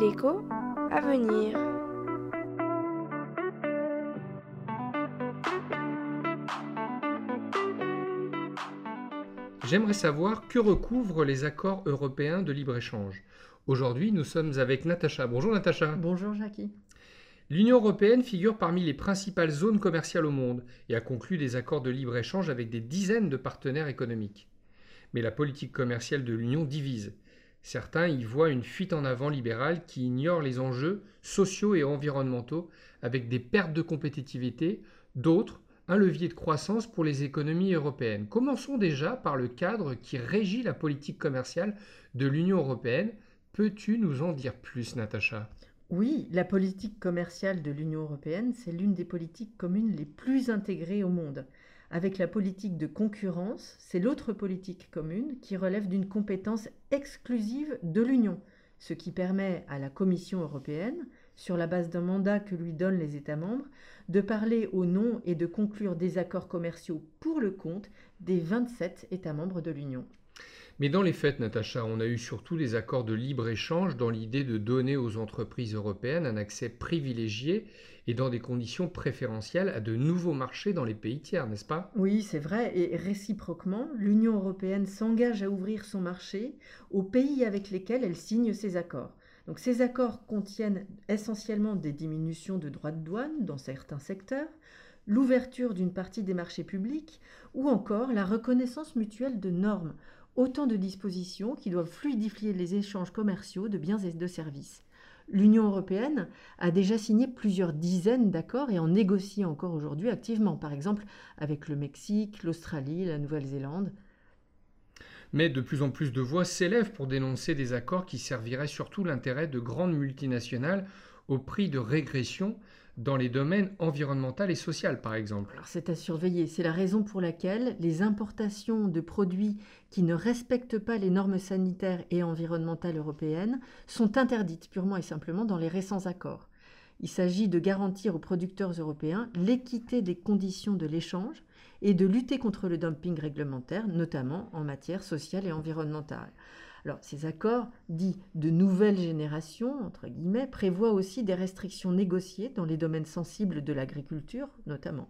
L'écho à venir. J'aimerais savoir que recouvrent les accords européens de libre-échange. Aujourd'hui, nous sommes avec Natacha. Bonjour Natacha. Bonjour Jackie. L'Union européenne figure parmi les principales zones commerciales au monde et a conclu des accords de libre-échange avec des dizaines de partenaires économiques. Mais la politique commerciale de l'Union divise. Certains y voient une fuite en avant libérale qui ignore les enjeux sociaux et environnementaux avec des pertes de compétitivité, d'autres un levier de croissance pour les économies européennes. Commençons déjà par le cadre qui régit la politique commerciale de l'Union européenne. Peux-tu nous en dire plus, Natacha? Oui, la politique commerciale de l'Union européenne, c'est l'une des politiques communes les plus intégrées au monde. Avec la politique de concurrence, c'est l'autre politique commune qui relève d'une compétence exclusive de l'Union, ce qui permet à la Commission européenne sur la base d'un mandat que lui donnent les États membres, de parler au nom et de conclure des accords commerciaux pour le compte des 27 États membres de l'Union. Mais dans les faits, Natacha, on a eu surtout des accords de libre-échange dans l'idée de donner aux entreprises européennes un accès privilégié et dans des conditions préférentielles à de nouveaux marchés dans les pays tiers, n'est-ce pas? Oui, c'est vrai, et réciproquement, l'Union européenne s'engage à ouvrir son marché aux pays avec lesquels elle signe ses accords. Donc ces accords contiennent essentiellement des diminutions de droits de douane dans certains secteurs, l'ouverture d'une partie des marchés publics ou encore la reconnaissance mutuelle de normes, autant de dispositions qui doivent fluidifier les échanges commerciaux de biens et de services. L'Union européenne a déjà signé plusieurs dizaines d'accords et en négocie encore aujourd'hui activement, par exemple avec le Mexique, l'Australie, la Nouvelle-Zélande, mais de plus en plus de voix s'élèvent pour dénoncer des accords qui serviraient surtout l'intérêt de grandes multinationales au prix de régression dans les domaines environnemental et social, par exemple. C'est à surveiller. C'est la raison pour laquelle les importations de produits qui ne respectent pas les normes sanitaires et environnementales européennes sont interdites purement et simplement dans les récents accords. Il s'agit de garantir aux producteurs européens l'équité des conditions de l'échange et de lutter contre le dumping réglementaire, notamment en matière sociale et environnementale. Alors, ces accords, dits de nouvelle génération, entre guillemets, prévoient aussi des restrictions négociées dans les domaines sensibles de l'agriculture, notamment.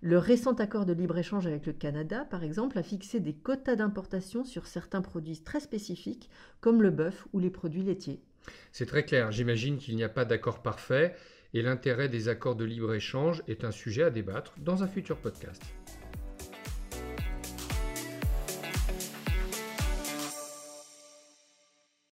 Le récent accord de libre-échange avec le Canada, par exemple, a fixé des quotas d'importation sur certains produits très spécifiques, comme le bœuf ou les produits laitiers. C'est très clair. J'imagine qu'il n'y a pas d'accord parfait et l'intérêt des accords de libre-échange est un sujet à débattre dans un futur podcast.